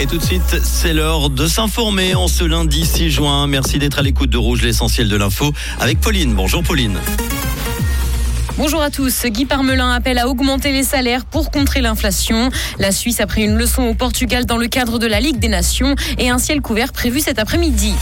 Et tout de suite, c'est l'heure de s'informer en ce lundi 6 juin. Merci d'être à l'écoute de Rouge, l'essentiel de l'info, avec Pauline. Bonjour Pauline. Bonjour à tous. Guy Parmelin appelle à augmenter les salaires pour contrer l'inflation. La Suisse a pris une leçon au Portugal dans le cadre de la Ligue des Nations et un ciel couvert prévu cet après-midi.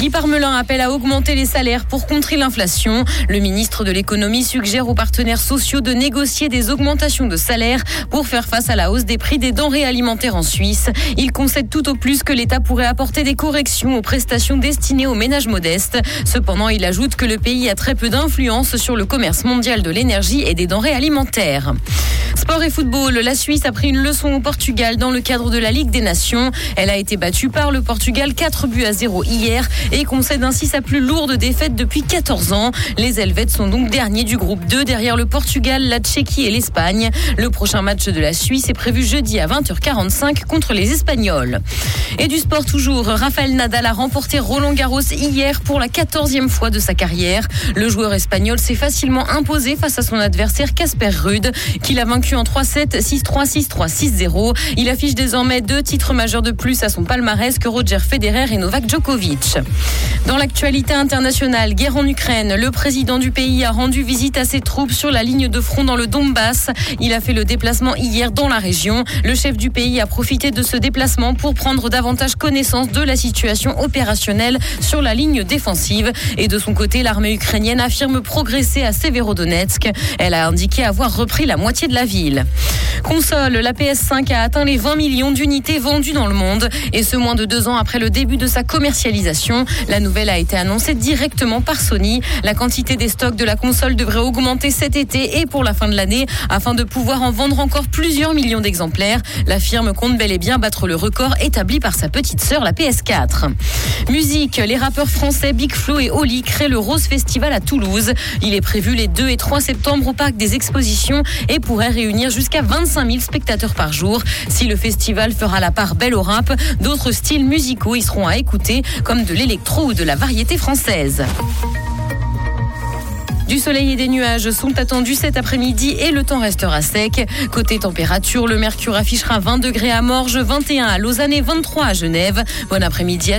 Guy Parmelin appelle à augmenter les salaires pour contrer l'inflation. Le ministre de l'économie suggère aux partenaires sociaux de négocier des augmentations de salaires pour faire face à la hausse des prix des denrées alimentaires en Suisse. Il concède tout au plus que l'État pourrait apporter des corrections aux prestations destinées aux ménages modestes. Cependant, il ajoute que le pays a très peu d'influence sur le commerce mondial de l'énergie et des denrées alimentaires. Sport et football, la Suisse a pris une leçon au Portugal dans le cadre de la Ligue des Nations. Elle a été battue par le Portugal 4 buts à 0 hier et concède ainsi sa plus lourde défaite depuis 14 ans. Les Helvètes sont donc derniers du groupe 2 derrière le Portugal, la Tchéquie et l'Espagne. Le prochain match de la Suisse est prévu jeudi à 20h45 contre les Espagnols. Et du sport toujours, Rafael Nadal a remporté Roland Garros hier pour la 14e fois de sa carrière. Le joueur espagnol s'est facilement imposé face à son adversaire Casper Ruud, qu'il a vaincu en 3-7, 6-3, 6-3, 6-0. Il affiche désormais deux titres majeurs de plus à son palmarès que Roger Federer et Novak Djokovic. Dans l'actualité internationale, guerre en Ukraine, le président du pays a rendu visite à ses troupes sur la ligne de front dans le Donbass. Il a fait le déplacement hier dans la région. Le chef du pays a profité de ce déplacement pour prendre davantage connaissance de la situation opérationnelle sur la ligne défensive. Et de son côté, l'armée ukrainienne affirme progresser à Severodonetsk. Elle a indiqué avoir repris la moitié de la ville. Console, la PS5 a atteint les 20 millions d'unités vendues dans le monde et ce moins de deux ans après le début de sa commercialisation. La nouvelle a été annoncée directement par Sony. La quantité des stocks de la console devrait augmenter cet été et pour la fin de l'année afin de pouvoir en vendre encore plusieurs millions d'exemplaires. La firme compte bel et bien battre le record établi par sa petite sœur, la PS4. Musique, les rappeurs français Big Flo et Oli créent le Rose Festival à Toulouse. Il est prévu les 2 et 3 septembre au parc des expositions et pourrait réunir jusqu'à 25 000 spectateurs par jour. Si le festival fera la part belle au rap, d'autres styles musicaux y seront à écouter, comme de l'électro ou de la variété française. Du soleil et des nuages sont attendus cet après-midi et le temps restera sec. Côté température, le mercure affichera 20 degrés à Morges, 21 à Lausanne et 23 à Genève. Bon après-midi à tous.